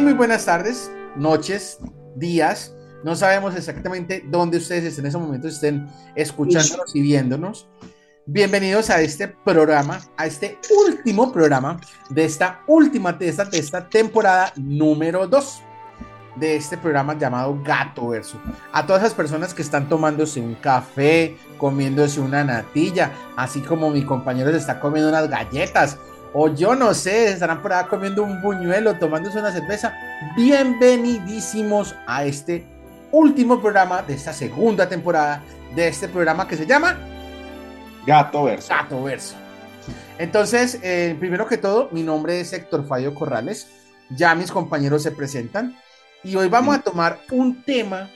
muy buenas tardes, noches, días. No sabemos exactamente dónde ustedes en ese momento, estén escuchándonos y viéndonos. Bienvenidos a este programa, a este último programa de esta última de esta, de esta temporada número 2 de este programa llamado Gato Verso. A todas esas personas que están tomándose un café, comiéndose una natilla, así como mi compañero está comiendo unas galletas, o yo no sé, estarán por ahí comiendo un buñuelo, tomándose una cerveza. Bienvenidísimos a este último programa de esta segunda temporada de este programa que se llama Gato Verso. Gato Verso. Entonces, eh, primero que todo, mi nombre es Héctor Fabio Corrales. Ya mis compañeros se presentan. Y hoy vamos a tomar un tema,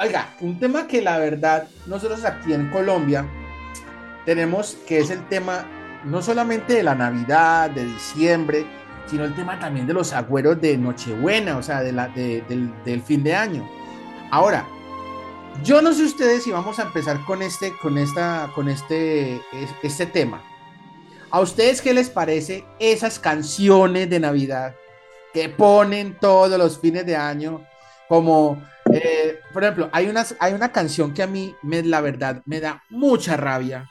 oiga, un tema que la verdad nosotros aquí en Colombia tenemos, que es el tema no solamente de la Navidad, de diciembre, sino el tema también de los agüeros de Nochebuena, o sea, de la, del, del, fin de año. Ahora, yo no sé ustedes si vamos a empezar con este, con esta, con este, este tema. ¿A ustedes qué les parece esas canciones de Navidad que ponen todos los fines de año, como, eh, por ejemplo, hay, unas, hay una canción que a mí, la verdad, me da mucha rabia,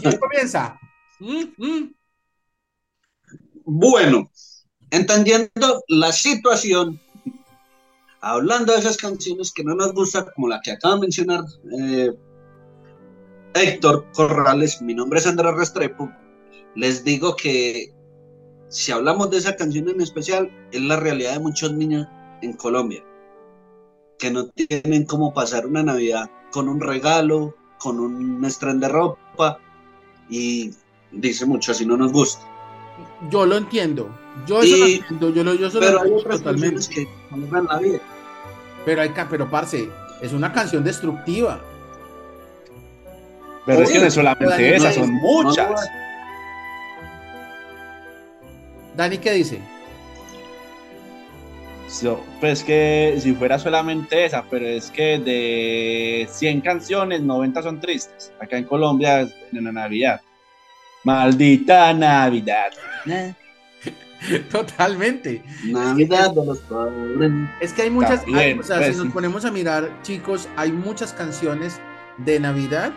¿quién comienza? Bueno, entendiendo la situación, hablando de esas canciones que no nos gustan, como la que acaba de mencionar eh, Héctor Corrales, mi nombre es Andrés Restrepo, les digo que si hablamos de esa canción en especial, es la realidad de muchos niños en Colombia, que no tienen cómo pasar una Navidad con un regalo, con un estreno de ropa y dice mucho, así no nos gusta. Yo lo entiendo. Yo eso lo entiendo. Yo, lo, yo pero hay otras totalmente. que la vida. Pero hay pero parce, es una canción destructiva. Pero es que no es solamente esas, son muchas. Dani, ¿qué dice? Pues que si fuera solamente esa, pero es que de 100 canciones, 90 son tristes. Acá en Colombia, en la Navidad. Maldita Navidad. Totalmente. Navidad de los pobres. Es que hay muchas, o sea, si pues nos ponemos a mirar, chicos, hay muchas canciones de Navidad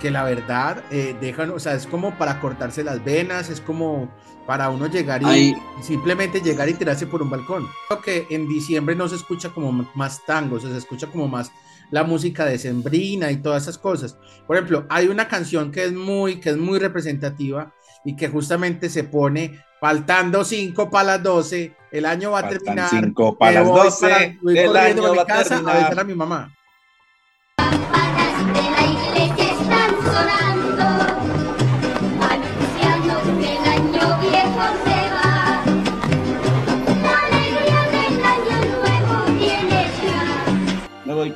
que la verdad eh, dejan, o sea, es como para cortarse las venas, es como para uno llegar y simplemente llegar y tirarse por un balcón. Creo que en diciembre no se escucha como más tango, se escucha como más la música de Sembrina y todas esas cosas. Por ejemplo, hay una canción que es muy, que es muy representativa y que justamente se pone faltando cinco para las 12, el año va a terminar. Cinco para las 12, el año va a casa terminar. a a mi mamá.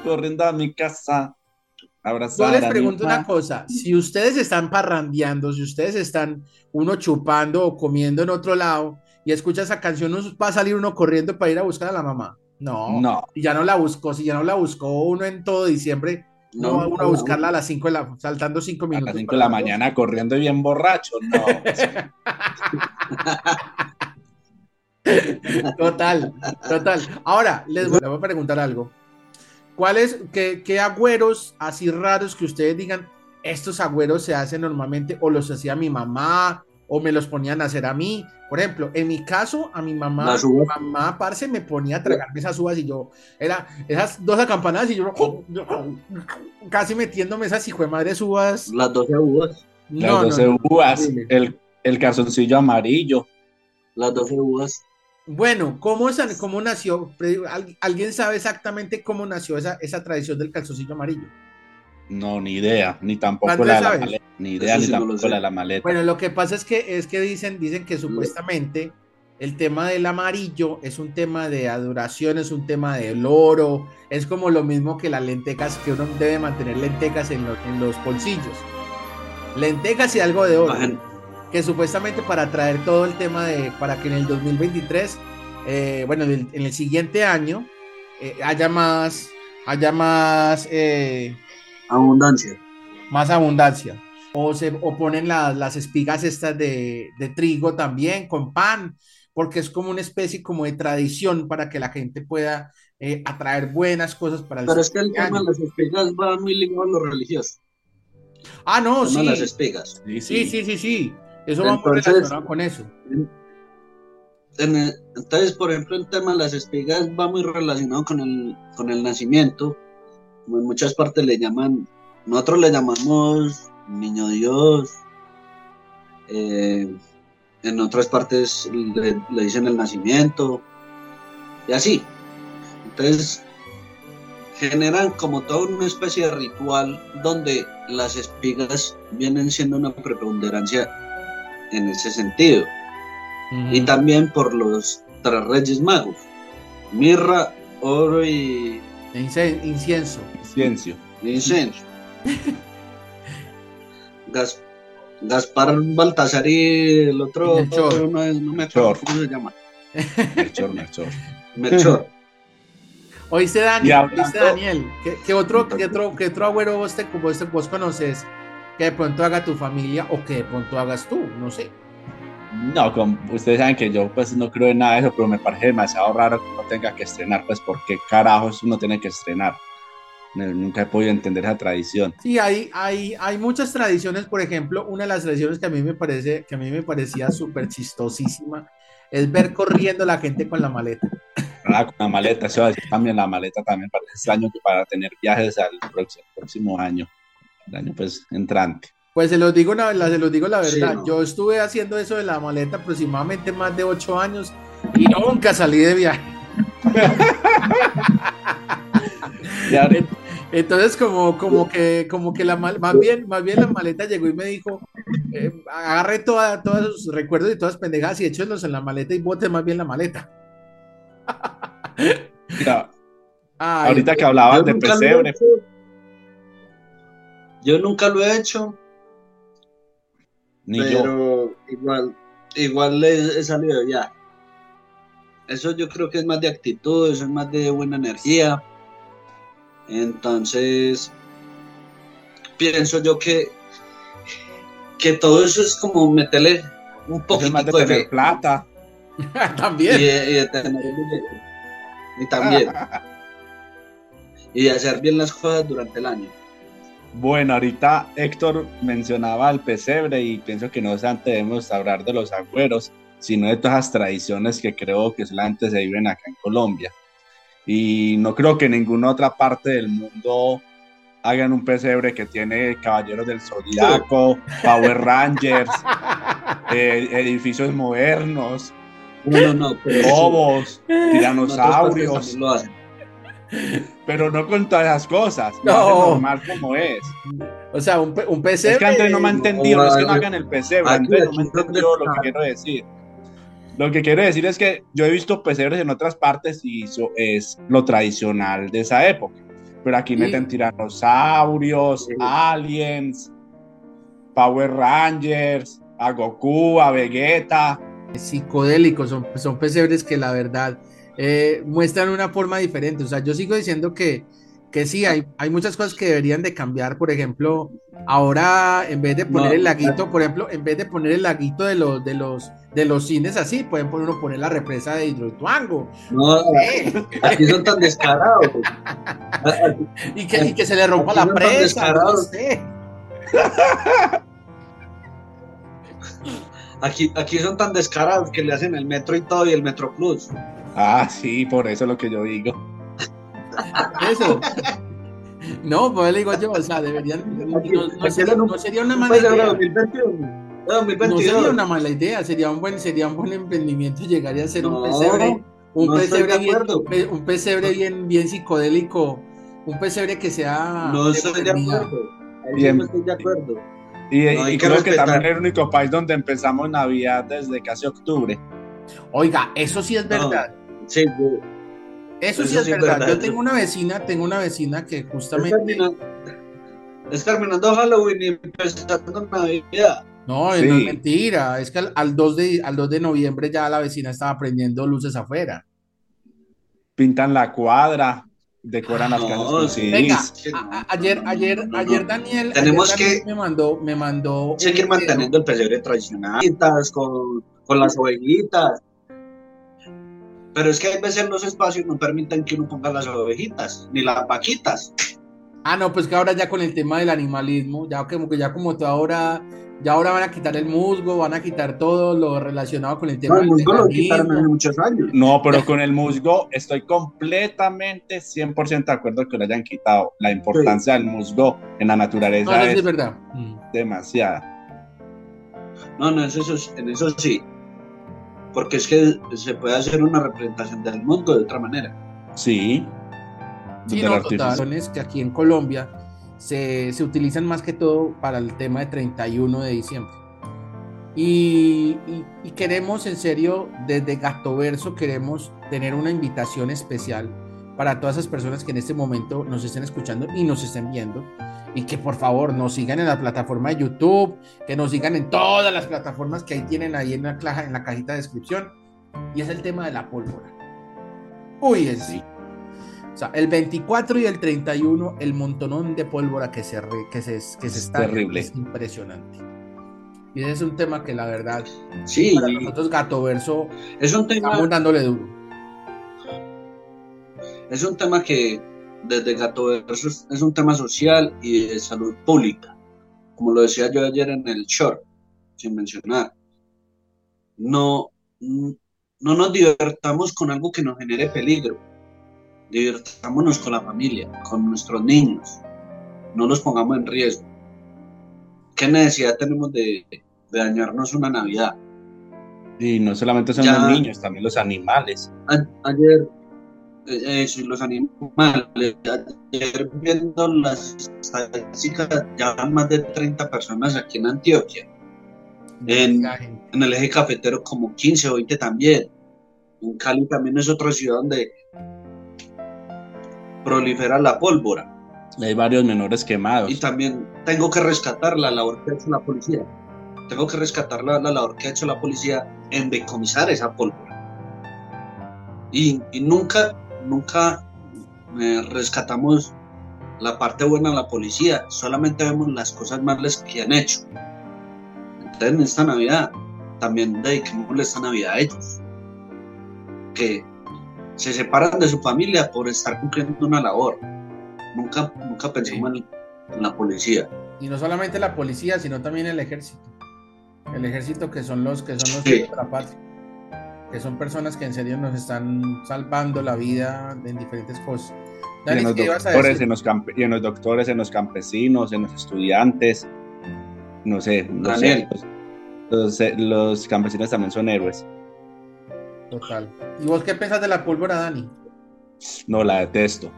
Corriendo a mi casa. Yo les pregunto una cosa, si ustedes están parrandeando, si ustedes están uno chupando o comiendo en otro lado y escucha esa canción, ¿no va a salir uno corriendo para ir a buscar a la mamá? No, no. Y ya no la buscó, si ya no la buscó uno en todo diciembre, no, uno a buscarla a las 5 de la, saltando 5 minutos. A las 5 de la mañana corriendo y bien borracho, no. total, total. Ahora, les voy a preguntar algo. ¿Cuáles, qué, qué agüeros así raros que ustedes digan, estos agüeros se hacen normalmente o los hacía mi mamá o me los ponían a hacer a mí? Por ejemplo, en mi caso, a mi mamá, mi mamá, parce, me ponía a tragarme esas uvas y yo, era esas dos acampanadas y yo, casi metiéndome esas hijo de madre uvas. Las 12 uvas. Las 12 uvas, el, el calzoncillo amarillo. Las 12 uvas. Bueno, ¿cómo, cómo nació? ¿Alguien sabe exactamente cómo nació esa, esa tradición del calzoncillo amarillo? No, ni idea, ni tampoco la de la maleta, ni idea, ni tampoco la de la maleta. Bueno, lo que pasa es que es que dicen, dicen que supuestamente el tema del amarillo es un tema de adoración, es un tema del oro, es como lo mismo que las lentejas, que uno debe mantener lentejas en, los bolsillos. Lentejas y algo de oro, que supuestamente para traer todo el tema de, para que en el 2023, eh, bueno, en el, siguiente año, eh, haya más, haya más... Eh, abundancia. Más abundancia. O, se, o ponen las espigas estas de, de trigo también con pan porque es como una especie como de tradición para que la gente pueda eh, atraer buenas cosas para el Pero es que el tema de las espigas va muy ligado a lo religioso. Ah, no, sí. las espigas. Sí, sí, sí, sí. Eso va muy relacionado con eso. entonces, por ejemplo, el tema de las espigas va muy relacionado con el, con el nacimiento. En muchas partes le llaman, nosotros le llamamos niño Dios, eh, en otras partes le, dicen el nacimiento, y así. Entonces, generan como toda una especie de ritual donde las espigas vienen siendo una preponderancia en ese sentido. Y también por los tres reyes magos, mirra, oro y... incienso. Incienso. Incienso. Gaspar Baltasar y el otro, no, es, no me acuerdo cómo se llama. Melchor, Melchor. Melchor. Oíste, Daniel, oíste, Daniel, ¿qué, otro, qué, otro, qué otro agüero vos, te, vos, vos conoces que de pronto haga tu familia o que de pronto hagas tú? No sé. No, como ustedes saben que yo pues no creo en nada de eso, pero me parece demasiado raro que uno tenga que estrenar, pues porque carajos uno tiene que estrenar. Nunca he podido entender esa tradición. Sí, hay, hay, hay muchas tradiciones, por ejemplo, una de las tradiciones que a mí me parece, que a mí me parecía súper chistosísima, es ver corriendo la gente con la maleta. Ah, con la maleta, eso también la maleta también parece extraño que para tener viajes al próximo, año, el año pues entrante. Pues se los digo, la, se los digo la verdad, yo estuve haciendo eso de la maleta aproximadamente más de ocho años y nunca salí de viaje. Entonces, como, como que, como que la más bien, más bien la maleta llegó y me dijo, eh, agarre toda, todos sus recuerdos y todas pendejadas y échenlos en la maleta y bote más bien la maleta. ahorita que hablabas de pesebre. Yo nunca lo he hecho. Ni pero igual, igual he, he salido ya. Eso yo creo que es más de actitud, eso es más de buena energía. Entonces, pienso yo que, que todo eso es como meterle un poquito de, plata. también. Y, también. y hacer bien las cosas durante el año. Bueno, ahorita Héctor mencionaba el pesebre y pienso que no solamente debemos hablar de los agüeros, sino de todas las tradiciones que creo que solamente se viven acá en Colombia. Y no creo que en ninguna otra parte del mundo hagan un pesebre que tiene Caballeros del Zodiaco, Power Rangers, eh, edificios modernos, no, no, lobos, tiranosaurios. Pero no con todas las cosas, no. normal como es. O sea, un, un pesebre. Es que no me ha entendido, no es que no hagan el Andrés no me ha entendido lo que quiero decir. Lo que quiero decir es que yo he visto pesebres en otras partes y eso es lo tradicional de esa época. Pero aquí meten tiranosaurios, aliens, Power Rangers, a Goku, a Vegeta. Psicodélicos, son, son pesebres que la verdad eh, muestran una forma diferente. O sea, yo sigo diciendo que que sí, hay, hay muchas cosas que deberían de cambiar, por ejemplo, ahora en vez de poner el laguito, por ejemplo, en vez de poner el laguito de los, de los, de los cines así, pueden poner, uno poner la represa de Hidroituango. No, aquí son tan descarados. y, que, y que se le rompa la presa. aquí, aquí son tan descarados que le hacen el metro y todo y el metro plus. Ah, sí, por eso es lo que yo digo. Eso. No, pues le digo yo, o sea, deberían. No, sería, una mala idea. No sería una mala idea, sería un buen, sería un buen emprendimiento llegar a ser un pesebre, un pesebre bien, un pesebre bien, bien psicodélico, un pesebre que sea. No estoy de acuerdo. Bien. estoy de acuerdo. Y, creo que también es el único país donde empezamos Navidad desde casi octubre. Oiga, eso sí es verdad. Sí, yo- Eso, sí eso es sí es verdad. verdad. Yo tengo una vecina, tengo una vecina que es, justamente. terminando, es terminando Halloween y empezando Navidad. No, Sí. no es mentira. Es que al, al 2 de, al 2 de noviembre ya la vecina estaba prendiendo luces afuera. Pintan la cuadra, decoran las No, casas con sí. Venga, CDs. a- a- ayer, ayer, No, no, ayer no. Daniel, Tenemos ayer Daniel que- me mandó, me mandó Seguir manteniendo el pesebre tradicional con, con las ovejitas. Pero es que a veces los espacios no permiten que uno ponga las ovejitas, ni las vaquitas. Ah, no, pues que ahora ya con el tema del animalismo, ya como que ya como todo ahora, ya ahora van a quitar el musgo, van a quitar todo lo relacionado con el tema No, el del musgo lo quitaron hace veganismo. muchos años. No, pero con el musgo estoy completamente 100% de acuerdo que lo hayan quitado. La importancia del musgo en la No, naturaleza eso sí es es verdad. Demasiada. No, no, eso, eso- en eso sí. Porque es que se puede hacer una representación del mundo de otra manera. Sí. Sí, no, total. Es que aquí en Colombia se, se utilizan más que todo para el tema de 31 de diciembre. Y, y- y queremos, en serio, desde Gatoverso, queremos tener una invitación especial para todas esas personas que en este momento nos estén escuchando y nos estén viendo. Y que por favor nos sigan en la plataforma de YouTube, que nos sigan en todas las plataformas que ahí tienen ahí en la, caja, en la cajita de descripción. Y es el tema de la pólvora. Uy, es sí. O sea, el 24 y el 31, el montonón de pólvora que se, re- que se, que se Es está terrible. es impresionante. Y ese es un tema que la verdad, Sí, para nosotros Gatoverso, es un tema, estamos dándole duro. Es un tema que desde Gato Verso es un tema social y de salud pública. Como lo decía yo ayer en el short, sin mencionar. No, no nos divertamos con algo que nos genere peligro. Divirtámonos con la familia, con nuestros niños. No los pongamos en riesgo. ¿Qué necesidad tenemos de, de dañarnos una Navidad? Y no solamente son Ya. los niños, también los animales. A- ayer, eso, y los animales, ayer viendo las estadísticas, ya van más de 30 personas aquí en Antioquia. En- el eje cafetero como 15 o 20 también. En Cali también es otra ciudad donde prolifera la pólvora. Hay varios menores quemados. Y también tengo que rescatar la labor que ha hecho la policía. Tengo que rescatar la, la labor que ha hecho la policía en decomisar esa pólvora. Y, y nunca, nunca eh, rescatamos la parte buena de la policía, solamente vemos las cosas malas que han hecho. Entonces en esta Navidad también dediquémosle esta Navidad a ellos, que se separan de su familia por estar cumpliendo una labor. Nunca, nunca pensamos en, en la policía. Y no solamente la policía, sino también el ejército. El ejército que son los que son los Sí. de la patria. Que son personas que en serio nos están salvando la vida en diferentes cosas. Y en Dani, los ¿qué ibas a doctores, en los, y en los doctores, en los campesinos, en los estudiantes. No sé, no sé. Los, los- los campesinos también son héroes. Total. ¿Y vos qué pensás de la pólvora, Dani? No la detesto.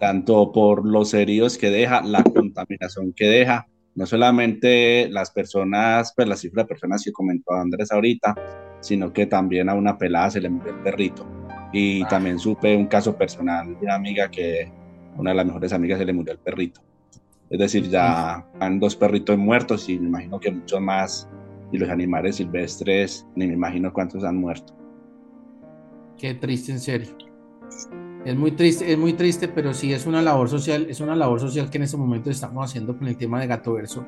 Tanto por los heridos que deja, la contaminación que deja, no solamente las personas, pues la cifra de personas que comentó Andrés ahorita, sino que también a una pelada se le murió el perrito. Y Ah. también supe un caso personal de una amiga que una de las mejores amigas se le murió el perrito. Es decir, ya han dos perritos muertos y me imagino que muchos más. Y los animales silvestres, ni me imagino cuántos han muerto. Qué triste, en serio. Es muy triste, es muy triste, pero sí es una labor social, es una labor social que en este momento estamos haciendo con el tema de Gato Verso.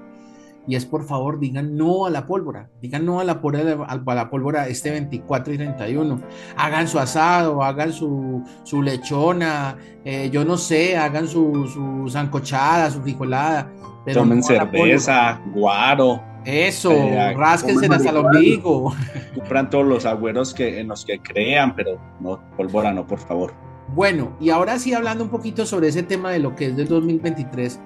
Y es por favor, digan no a la pólvora, digan no a la pólvora, a la pólvora este 24 y 31. Hagan su asado, hagan su, su lechona, eh, yo no sé, hagan su, su sancochada, su frijolada. Pero Tomen no cerveza, guaro, Eso, Eh, hasta el ombligo. compran todos los agüeros que, en los que crean, pero no, pólvora no, por favor. Bueno, y ahora sí hablando un poquito sobre ese tema de lo que es del 2023,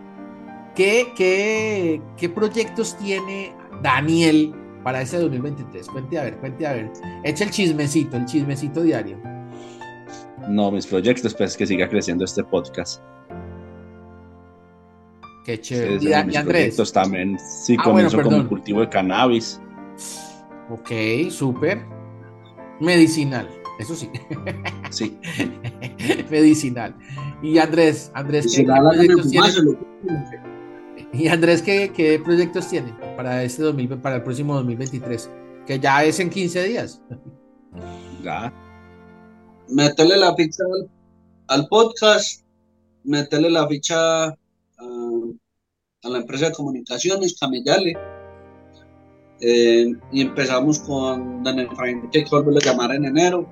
¿qué, qué, qué proyectos tiene Daniel para ese 2023? Cuente a ver, cuente a ver. Echa el chismecito, el chismecito diario. No, mis proyectos, pues que siga creciendo este podcast. Qué chévere. Esos Y, mis Andrés. también. Sí, Ah, comienzo bueno, con el cultivo de cannabis. Ok, súper. Medicinal, eso sí. Sí. Medicinal. Y Andrés, Andrés, ¿qué, proyectos háganme tiene? fumarse, Y Andrés, ¿qué, qué proyectos tiene para este 2000, para el próximo 2023? Que ya es en 15 días. Ya. meterle la ficha al, al podcast, meterle la ficha a, a la empresa de comunicaciones, Camellale. Eh, y empezamos con Daniel Efraín, que a llamar en enero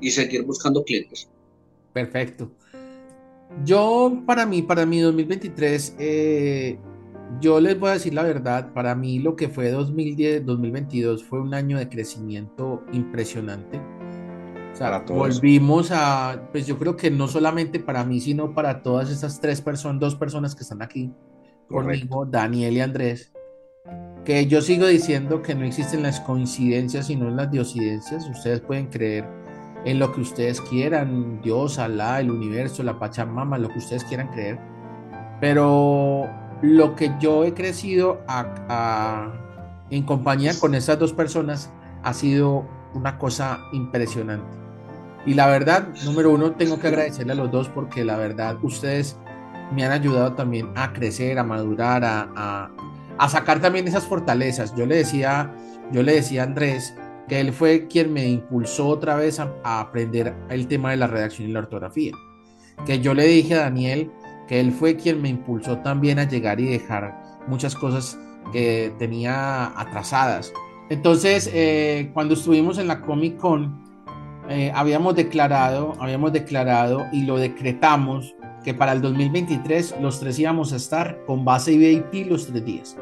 y seguir buscando clientes. Perfecto. Yo, para mí, para mi 2023, eh, yo les voy a decir la verdad, para mí lo que fue 2010-2022 fue un año de crecimiento impresionante. O sea, volvimos a, pues yo creo que no solamente para mí, sino para todas esas tres personas, dos personas que están aquí Correcto. conmigo, Daniel y Andrés, que yo sigo diciendo que no existen las coincidencias, sino las diosidencias. Ustedes pueden creer en lo que ustedes quieran, Dios, Alá, el universo, la Pachamama, lo que ustedes quieran creer. Pero lo que yo he crecido en compañía con esas dos personas ha sido una cosa impresionante. Y la verdad, número uno, tengo que agradecerle a los dos porque la verdad, ustedes me han ayudado también a crecer, a madurar, a, a- a sacar también esas fortalezas. Yo le decía, yo le decía a Andrés que él fue quien me impulsó otra vez a, aprender el tema de la redacción y la ortografía. Que yo le dije a Daniel que él fue quien me impulsó también a llegar y dejar muchas cosas que tenía atrasadas. Entonces, eh, cuando estuvimos en la Comic Con, eh, habíamos declarado, habíamos declarado y lo decretamos que para el 2023 los tres íbamos a estar con base VIP los tres días.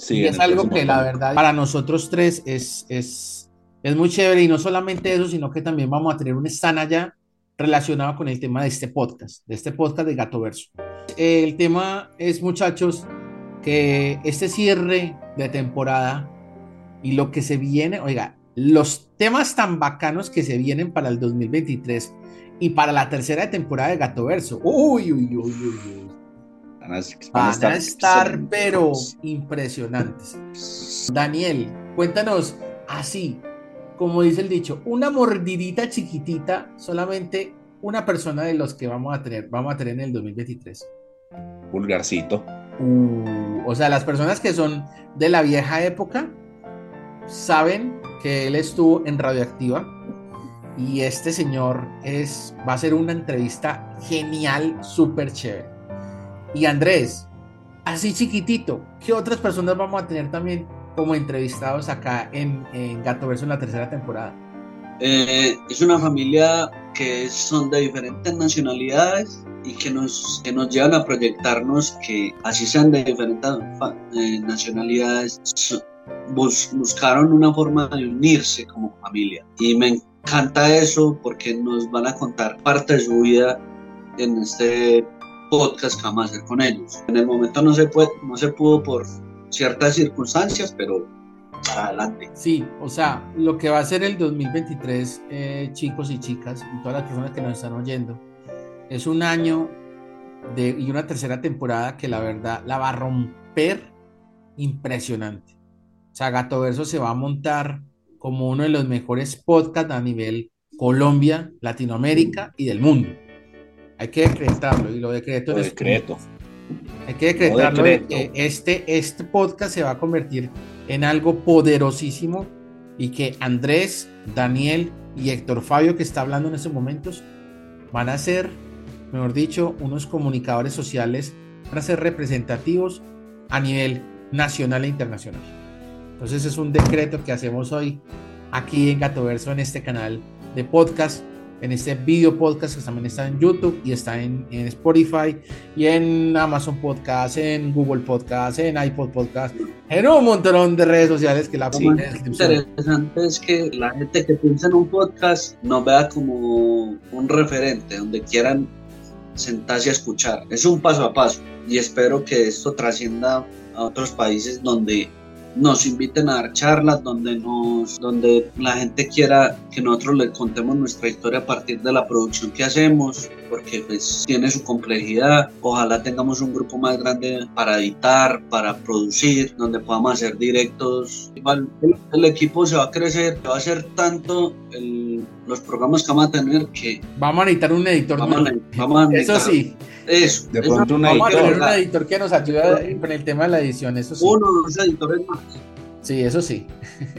Sí, y es algo que la verdad para nosotros tres es, es, es muy chévere y no solamente eso, sino que también vamos a tener un stand allá relacionado con el tema de este podcast, de este podcast de Gato Verso. El tema es, muchachos, que este cierre de temporada y lo que se viene, oiga, los temas tan bacanos que se vienen para el 2023 y para la tercera temporada de Gato Verso. Uy, uy, uy, uy, uy. Van a, Van a estar, pero impresionantes. Daniel, cuéntanos así, como dice el dicho, una mordidita chiquitita, solamente una persona de los que vamos a tener, vamos a tener en el 2023. Pulgarcito. Uh, o sea, las personas que son de la vieja época saben que él estuvo en Radioactiva y este señor es, va a ser una entrevista genial, súper chévere. Y Andrés, así chiquitito, ¿qué otras personas vamos a tener también como entrevistados acá en, en Gato Verso en la tercera temporada? Eh, es una familia que son de diferentes nacionalidades y que nos, que nos llevan a proyectarnos que así sean de diferentes eh, nacionalidades, bus- buscaron una forma de unirse como familia. Y me encanta eso porque nos van a contar parte de su vida en este podcast que vamos a hacer con ellos. En el momento no se, puede, no se pudo por ciertas circunstancias, pero para adelante. Sí, o sea, lo que va a ser el 2023, eh, chicos y chicas, y todas las personas que nos están oyendo, es un año de, y una tercera temporada que la verdad la va a romper impresionante. O sea, Gato Verso se va a montar como uno de los mejores podcasts a nivel Colombia, Latinoamérica y del mundo. Hay que decretarlo y lo decreto Lo decreto. hay que decretarlo de decreto. que este, este podcast se va a convertir en algo poderosísimo y que Andrés, Daniel y Héctor Fabio, que está hablando en estos momentos, van a ser, mejor dicho, unos comunicadores sociales, van a ser representativos a nivel nacional e internacional. Entonces es un decreto que hacemos hoy aquí en Gatoverso, en este canal de podcast, en este video podcast que también está en YouTube y está en, en Spotify y en Amazon Podcast, en Google Podcast, en iPod Podcast, en un montón de redes sociales que la descripción. interesante es que la gente que piensa en un podcast nos vea como un referente, donde quieran sentarse a escuchar. Es un paso a paso y espero que esto trascienda a otros países donde nos inviten a dar charlas, donde, nos, donde la gente quiera que nosotros les contemos nuestra historia a partir de la producción que hacemos porque pues tiene su complejidad. Ojalá tengamos un grupo más grande para editar, para producir, donde podamos hacer directos. Igual el, equipo se va a crecer, va a ser tanto los programas que vamos a tener que... Vamos a necesitar un editor. Vamos eso sí. Eso. De pronto un vamos a tener un editor que nos ayude con el tema de la edición, eso sí. Uno o dos editores más. Sí, eso sí.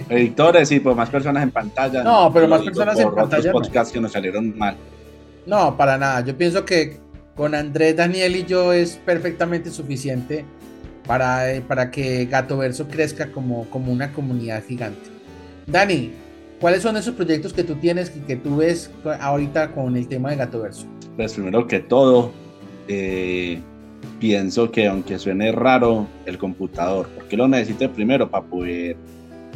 Editores, sí, pues más personas en pantalla. No, pero más personas en pantalla. Otros podcasts que nos salieron mal. No, para nada. Yo pienso que con Andrés, Daniel y yo es perfectamente suficiente para, eh, para que Gato Verso crezca como, como una comunidad gigante. Dani, ¿cuáles son esos proyectos que tú tienes y que tú ves ahorita con el tema de Gato Verso? Pues primero que todo, eh, pienso que aunque suene raro, el computador, porque lo necesite primero para poder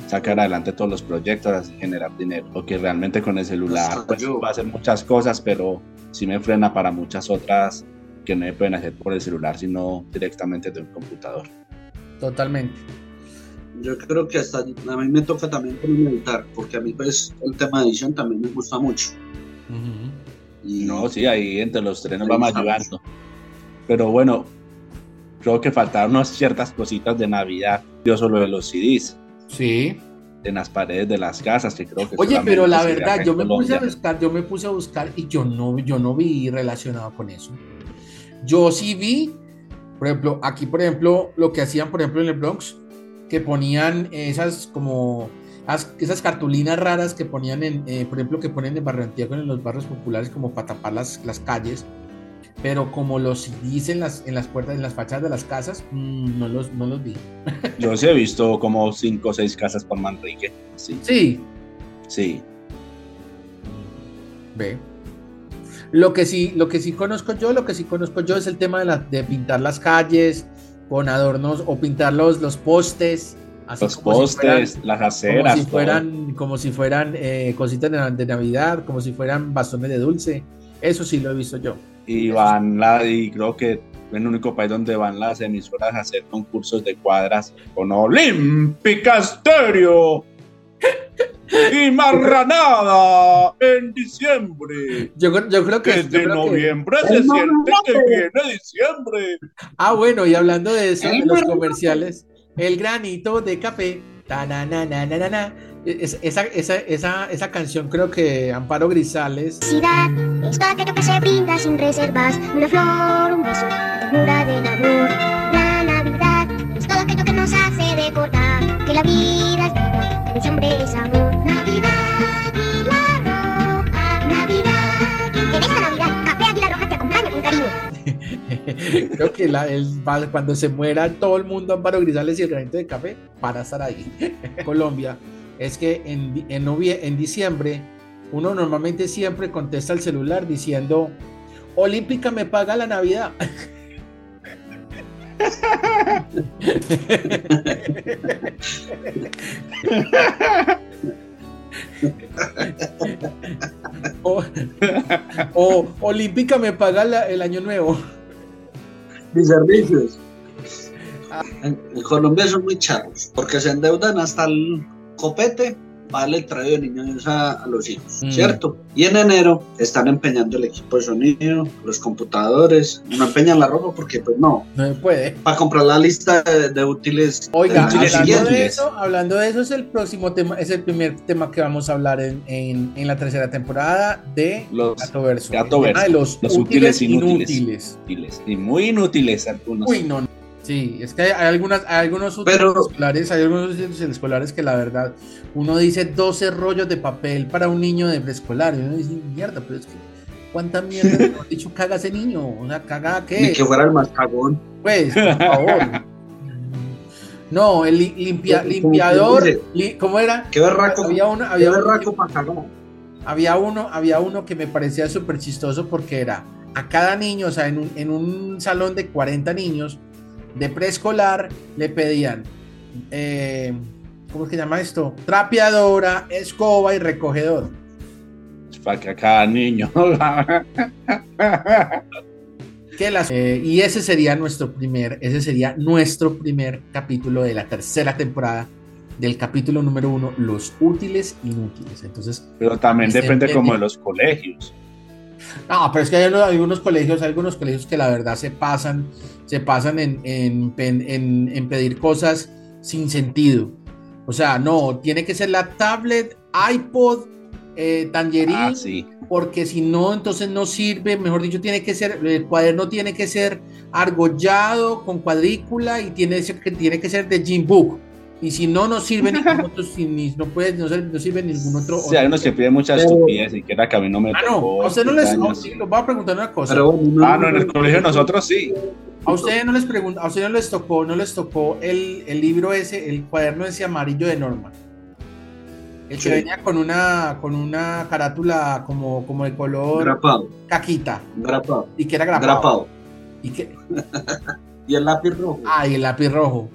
sacar adelante todos los proyectos, generar dinero, porque realmente con el celular pues, va a hacer muchas cosas, pero sí me frena para muchas otras que no me pueden hacer por el celular, sino directamente de un computador. Totalmente. Yo creo que hasta a mí me toca también editar, porque a mí pues el tema de edición también me gusta mucho. y no, sí, ahí entre los tres nos vamos ayudando. Pero bueno, creo que faltaron ciertas cositas de Navidad. Yo solo de los CDs. Sí. En las paredes de las casas, que creo que Oye, pero la verdad, yo me puse a buscar, yo me puse a buscar y yo no, yo no vi relacionado con eso. Yo sí vi, por ejemplo, aquí, por ejemplo, lo que hacían, por ejemplo, en el Bronx, que ponían esas como esas cartulinas raras que ponían en, eh, por ejemplo, que ponen en Barranquilla en los barrios populares como para tapar las, las calles pero como los dicen las, en las puertas, en las fachadas de las casas, mm, no, los, no los vi. Yo sí he visto como cinco o seis casas por Manrique. Sí. Sí. Sí. Ve. Lo que sí, lo que sí conozco yo, lo que sí conozco yo es el tema de, la, de pintar las calles con adornos o pintar los, los postes. los postes, las aceras. Como si fueran, como si fueran eh, cositas de Navidad, como si fueran bastones de dulce. Eso sí lo he visto yo y van la, y creo que es el único país donde van las emisoras a hacer concursos de cuadras con Olímpica Stereo y Marranada en diciembre. Yo, yo creo que desde noviembre se siente que viene diciembre. Ah, bueno, y hablando de eso, de los comerciales, el granito de café, na esa, esa, esa, esa, canción creo que Amparo Grisales. Es todo aquello que se brinda sin reservas. Una flor, un beso, una de amor. La Navidad es todo aquello que nos hace recordar que la vida es vida, en diciembre es amor. Creo que la, el, cuando se muera todo el mundo Amparo Grisales y el granito de café para estar ahí. Colombia es que en, en, en diciembre uno normalmente siempre contesta al celular diciendo, Olímpica me paga la Navidad. o, Olímpica me paga el año nuevo. Mis servicios. En, Colombia son muy charros porque se endeudan hasta el copete vale el traído de niños a, los hijos, mm. ¿cierto? Y en enero están empeñando el equipo de sonido, los computadores, no empeñan la ropa porque pues no. No se puede. Para comprar la lista de, útiles. Oiga, hablando, de eso, hablando de eso es el próximo tema, es el primer tema que vamos a hablar en, en, la tercera temporada de los Gato Verso. Gato Verso. los, útiles, inútiles. inútiles. Y muy inútiles algunos. Uy, no, Sí, es que hay, algunas, hay algunos escolares, hay algunos escolares que la verdad, uno dice 12 rollos de papel para un niño de preescolar, y uno dice, mierda, pero es que, ¿cuánta mierda, mejor dicho, caga ese niño? O sea, caga qué? Ni que fuera el más cagón. Pues, por favor. no, el limpia, limpiador, ¿cómo era? Qué berraco, había uno, había qué berraco. Había uno, había uno que me parecía súper chistoso porque era a cada niño, o sea, en un, en un salón de 40 niños, de preescolar le pedían, eh, ¿cómo se llama esto? Trapeadora, escoba y recogedor. Para que cada niño. Eh, y ese sería nuestro primer, ese sería nuestro primer capítulo de la tercera temporada del capítulo número uno, los útiles inútiles. Entonces, pero también depende como de los colegios. No, pero es que hay unos- algunos colegios, hay algunos colegios que la verdad se pasan, se pasan en, en, pen- en- en pedir cosas sin sentido. O sea, no, tiene que ser la tablet, iPod, eh, Tangerine, Ah, sí. porque si no, entonces no sirve. Mejor dicho, tiene que ser, el cuaderno tiene que ser argollado con cuadrícula y tiene que, tiene que ser de Jim Book. Y si no, no sirve ningún otro, si- ni- no, puede, no, sirve- no sirve ningún otro. Sí, hay unos que piden mucha Pero- estupidez y que era que a mí no me Ah, no, tocó a usted no les. usted- les voy a preguntar una cosa. Pero Ah, no, en el colegio nosotros sí. A ustedes no les pregunta, a ustedes no les tocó, no les tocó el, el libro ese, el cuaderno ese amarillo de Norma. El que Sí. venía con una, con una carátula como, como de color grapado, caquita grapado, y que era grapado. grapado. Y que, Y el lápiz rojo. ay, el lápiz rojo.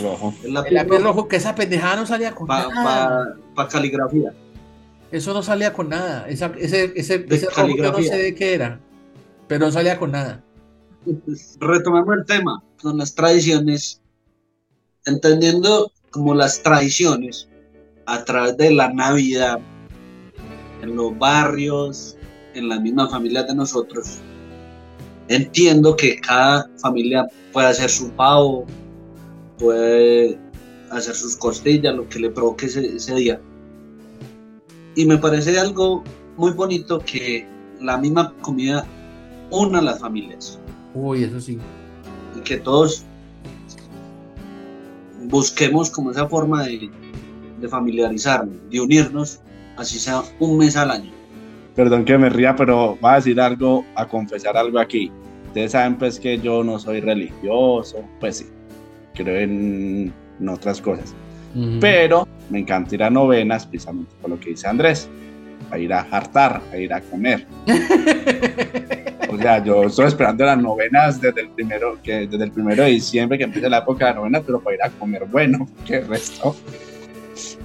Rojo. El lápiz, El lápiz rojo, que esa pendejada no salía con para nada. caligrafía. Eso no salía con nada. Esa- ese ese, De ese rojo yo no sé de qué era, pero no salía con nada. Retomemos el tema con las tradiciones, entendiendo como las tradiciones a través de la Navidad, en los barrios, en las mismas familias de nosotros. Entiendo que cada familia puede hacer su pavo, puede hacer sus costillas, lo que le provoque ese, ese día. Y me parece algo muy bonito que la misma comida una a las familias Uy, eso sí. y que todos busquemos como esa forma de, de familiarizarnos, de unirnos, así sea un mes al año. Perdón que me ría, pero va a decir algo, a confesar algo aquí. Ustedes saben pues que yo no soy religioso, pues sí, creo en, en otras cosas. Ujú. Pero me encanta ir a novenas, precisamente por lo que dice Andrés, a ir a hartar, a ir a comer. O sea, yo estoy esperando las novenas desde el primero, que, desde el primero de diciembre que empiece la época de novenas, pero para ir a comer bueno, que el resto.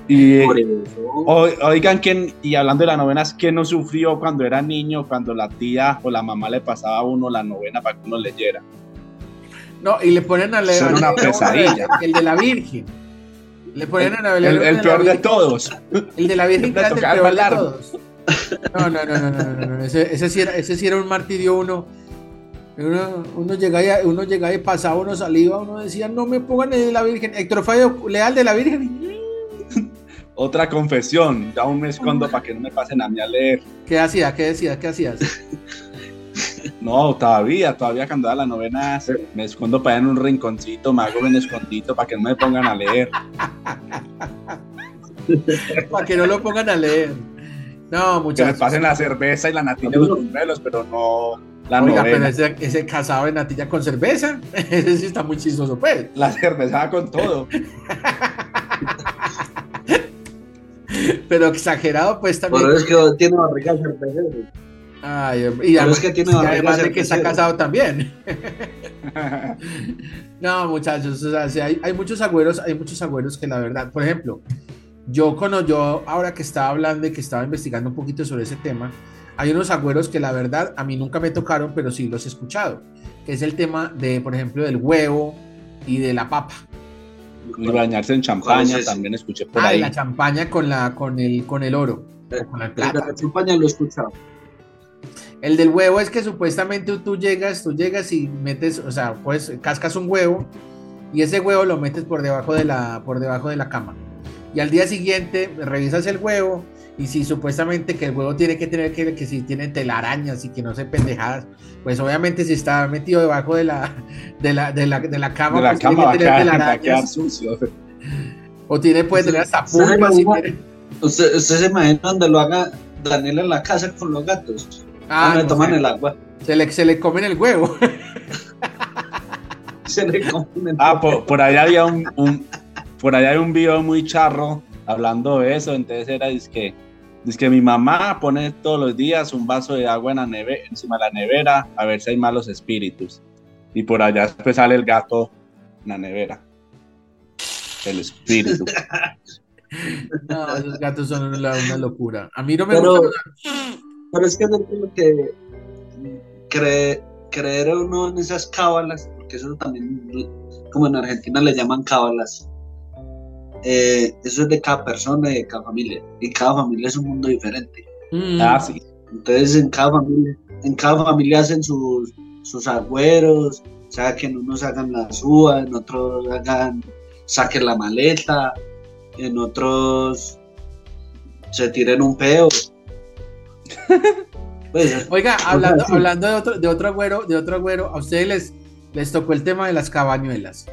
Y Por eso, o- oigan, ¿quién, y hablando de las novenas, ¿quién no sufrió cuando era niño, cuando la tía o la mamá le pasaba a uno la novena para que uno leyera? No, y le ponen a leer Son una pesadilla. El de la Virgen. Le ponen a leer El, peor de todos. El de la Virgen el peor de todos. No, no, no, no, no, no. Ese, ese, sí era, ese sí era un martirio uno. Uno, uno llegaba y, uno llegaba y pasaba, uno salía, uno decía, no me pongan el de la Virgen. Héctor Fabio, leal de la Virgen. Otra confesión, ya un me escondo para que no me pasen a mí a leer. ¿Qué hacía? ¿Qué decías? ¿Qué hacías? No, todavía, todavía cuando da la novena me escondo para allá en un rinconcito, me hago un escondito para que no me pongan a leer. Para que no lo pongan a leer. No, Que me muchachos. pasen la cerveza y la natilla de los buñuelos, pero no la Oiga, pero novena. ese, ese casado de natilla con cerveza, ese sí está muy chistoso, pues. La cerveza con todo. Pero exagerado, pues también. por eso es que tiene barriga. Ay, y Pero además, es que tiene y barriga además de que está casado también. No, muchachos, o sea, sí, hay, hay muchos agüeros, hay muchos agüeros que la verdad, por ejemplo, yo cuando yo ahora que estaba hablando y que estaba investigando un poquito sobre ese tema, hay unos agüeros que la verdad a mí nunca me tocaron, pero sí los he escuchado, que es el tema de, por ejemplo, del huevo y de la papa. Y bañarse en ¿Cuál champaña, es también escuché por Ah, y ahí. la champaña con la con el con el oro con de plata. la champaña lo he escuchado. El del huevo es que supuestamente tú llegas, tú llegas y metes, o sea, pues cascas un huevo y ese huevo lo metes por debajo de la, por debajo de la cama. Y al día siguiente revisas el huevo y si supuestamente que el huevo tiene que tener que, que si tiene telarañas y que no se pendejadas, pues obviamente si está metido debajo de la, de la, de la, de la cama, de la pues tiene cama a que tener telarañas. sucio. O tiene, puede tener hasta ¿Usted se pulgas. si. ¿Usted, usted se imagina donde lo haga Daniel en la casa con los gatos? Ah, donde no, toman el agua. se le, se le comen el huevo. Se le comen el Ah, por, por ahí había un, un- por ahí hay un video muy charro hablando de eso, entonces era que que mi mamá pone todos los días un vaso de agua en la neve, encima de la nevera a ver si hay malos espíritus. Y por allá después sale el gato en la nevera. El espíritu. No, esos gatos son una, una locura. A mí no me Pero- gusta. Pero es que no tengo que cree- creer uno en esas cábalas, porque eso también, como en Argentina le llaman cábalas. Eh, eso es de cada persona y de cada familia. Y cada familia es un mundo diferente. Mm, Ah, sí. Entonces, en cada familia en cada familia hacen sus, sus agüeros, o sea, que en unos hagan la suba, en otros hagan, saquen la maleta, en otros se tiren un peo. Pues, Oiga, hablando, hablando de otro, de otro agüero, de otro agüero, a ustedes les, les tocó el tema de las cabañuelas.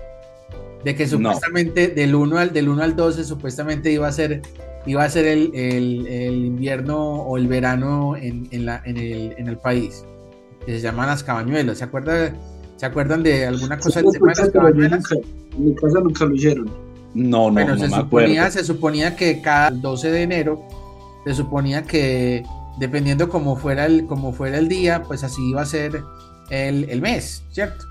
De que supuestamente del 1 al, del 1 al 12 supuestamente iba a ser, iba a ser el, el, el invierno o el verano en, en, la, en, el, en el país. Que se llaman las cabañuelas. ¿Se acuerdan, ¿se acuerdan de alguna cosa del tema de las cabañuelas? en mi casa nunca lo hicieron. No, no, Bueno, no se, me suponía, acuerdo. se suponía que cada 12 de enero, se suponía que dependiendo cómo fuera el, cómo fuera el día, pues así iba a ser el, el mes, ¿cierto?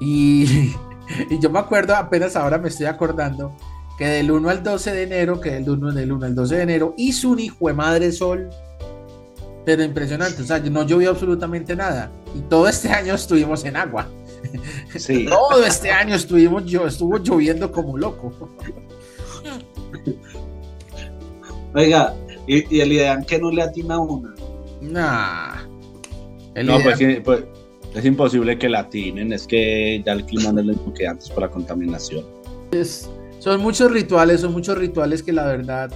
Y, y yo me acuerdo, apenas ahora me estoy acordando, que del 1 al 12 de enero, que del 1, del 1 al 12 de enero, hizo un hijo de madre sol, pero impresionante, o sea, no llovió absolutamente nada. Y todo este año estuvimos en agua. Sí. Todo este año estuvimos, yo, estuvo lloviendo como loco. Oiga, y, y el ideal que no le atina una. Nah. El No, idea- pues, pues, es imposible que la tienen, es que ya el clima no es lo mismo que antes por la contaminación. es- son muchos rituales, son muchos rituales que la verdad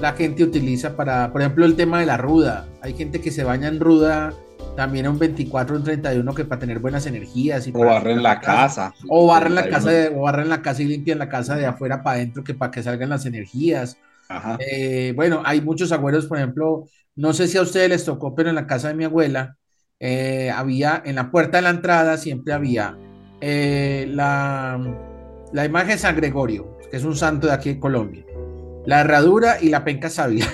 la gente utiliza para, por ejemplo, el tema de la ruda. Hay gente que se baña en ruda también un 24, un 31 que para tener buenas energías y O barren la casa. O barren la 31. casa, de- o barren la casa y limpian la casa de afuera para adentro que para que salgan las energías. Ajá. Eh, bueno, hay muchos agüeros, por ejemplo, no sé si a ustedes les tocó, pero en la casa de mi abuela eh, había, en la puerta de la entrada siempre había eh, la, la imagen de San Gregorio, que es un santo de aquí de Colombia, la herradura y la penca sabia.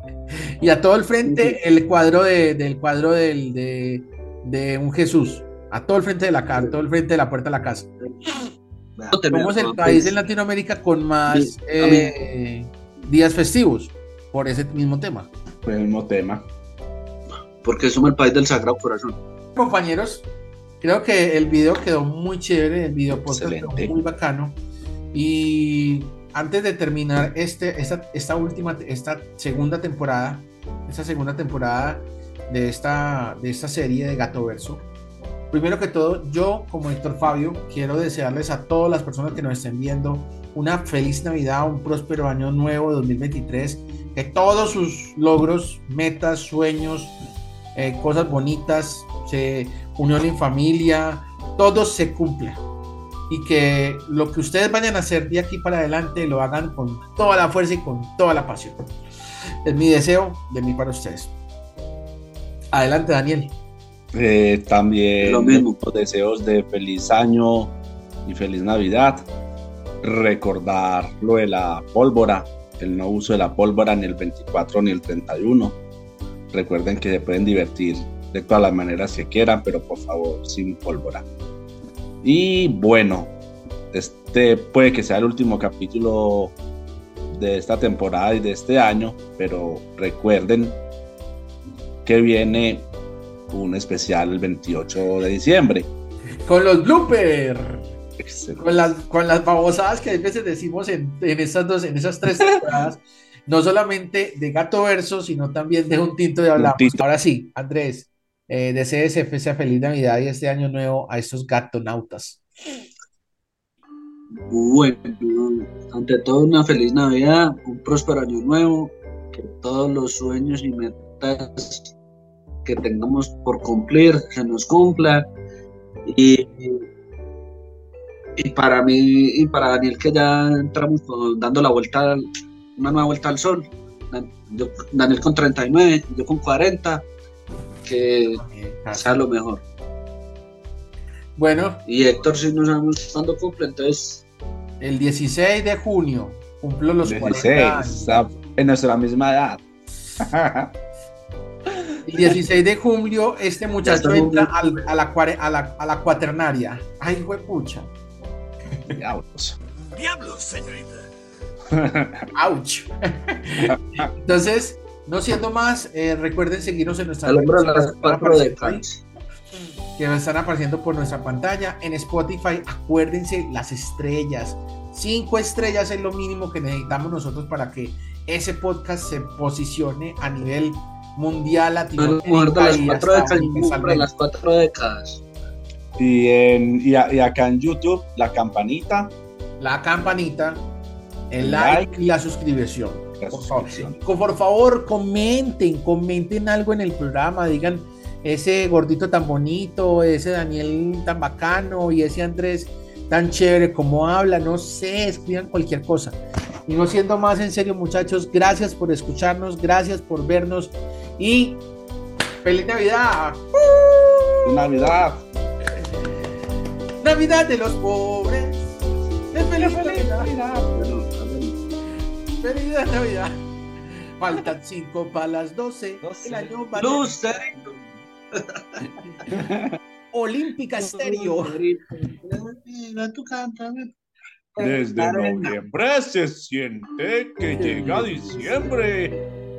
y a todo el frente el cuadro de, del cuadro del, de, de un Jesús, a todo el frente de la casa, todo el frente de la puerta de la casa. Somos el país en Latinoamérica con más eh, días festivos por ese mismo tema. Fue el mismo tema. Porque somos el país del Sagrado Corazón. Compañeros, creo que el video quedó muy chévere, el video quedó muy bacano. Y antes de terminar este, esta, esta última, esta segunda temporada, esta segunda temporada de esta, de esta serie de Gato Verso, primero que todo, yo como Héctor Fabio quiero desearles a todas las personas que nos estén viendo una feliz Navidad, un próspero año nuevo 2023, que todos sus logros, metas, sueños, eh, cosas bonitas, se, unión en familia, todo se cumpla. Y que lo que ustedes vayan a hacer de aquí para adelante lo hagan con toda la fuerza y con toda la pasión. Es mi deseo de mí para ustedes. Adelante, Daniel. Eh, también Lo mismo. los deseos de feliz año y feliz Navidad. Recordar lo de la pólvora, el no uso de la pólvora ni el 24 ni el 31. Recuerden que se pueden divertir de todas las maneras que quieran, pero por favor sin pólvora. Y bueno, este puede que sea el último capítulo de esta temporada y de este año, pero recuerden que viene un especial el 28 de diciembre. Con los bloopers. Con las, con las babosadas que a veces decimos en, en esas dos, en esas tres temporadas. no solamente de Gato Verso, sino también de un tinto de hablamos. tinto. Ahora sí, Andrés, eh, deseese sea feliz Navidad y este año nuevo a estos gatonautas. Bueno, ante todo una feliz Navidad, un próspero año nuevo, que todos los sueños y metas que tengamos por cumplir se nos cumplan. Y, y para mí y para Daniel que ya entramos con- dando la vuelta, al- una nueva vuelta al sol. Yo- Daniel con 39, yo con 40, que sea lo mejor. Bueno, Y Héctor si no sabemos cuándo cumple, entonces el 16 de junio cumplo los 40 16, años. está en nuestra misma edad. El 16 de julio este muchacho entra al- a, la, a, la, a la cuaternaria. Ay, pucha. Diablos. Diablos, señorita. Ouch. Entonces, no siendo más, eh, recuerden seguirnos en nuestra redes las sociales que están apareciendo ahí, Cans. que están apareciendo por nuestra pantalla. En Spotify, acuérdense las estrellas. Cinco estrellas es lo mínimo que necesitamos nosotros para que ese podcast se posicione a nivel mundial La latinoamérica. mujer de las las cuatro décadas. Y, en, y, a- y acá en YouTube, la campanita, La campanita, el like, like. y la suscripción. la Por favor. suscripción. Co- Por favor, comenten, comenten algo en el programa, digan ese gordito tan bonito, ese Daniel tan bacano y ese Andrés tan chévere como habla, no sé, escriban cualquier cosa. Y no siendo más en serio, muchachos, gracias por escucharnos, gracias por vernos y feliz Navidad. Navidad. Navidad de los pobres. Es feliz Navidad. Feliz Navidad. Faltan cinco para las 12. Doce. El año va Lucerito. Olímpica Estéreo. Desde noviembre se siente que llega diciembre.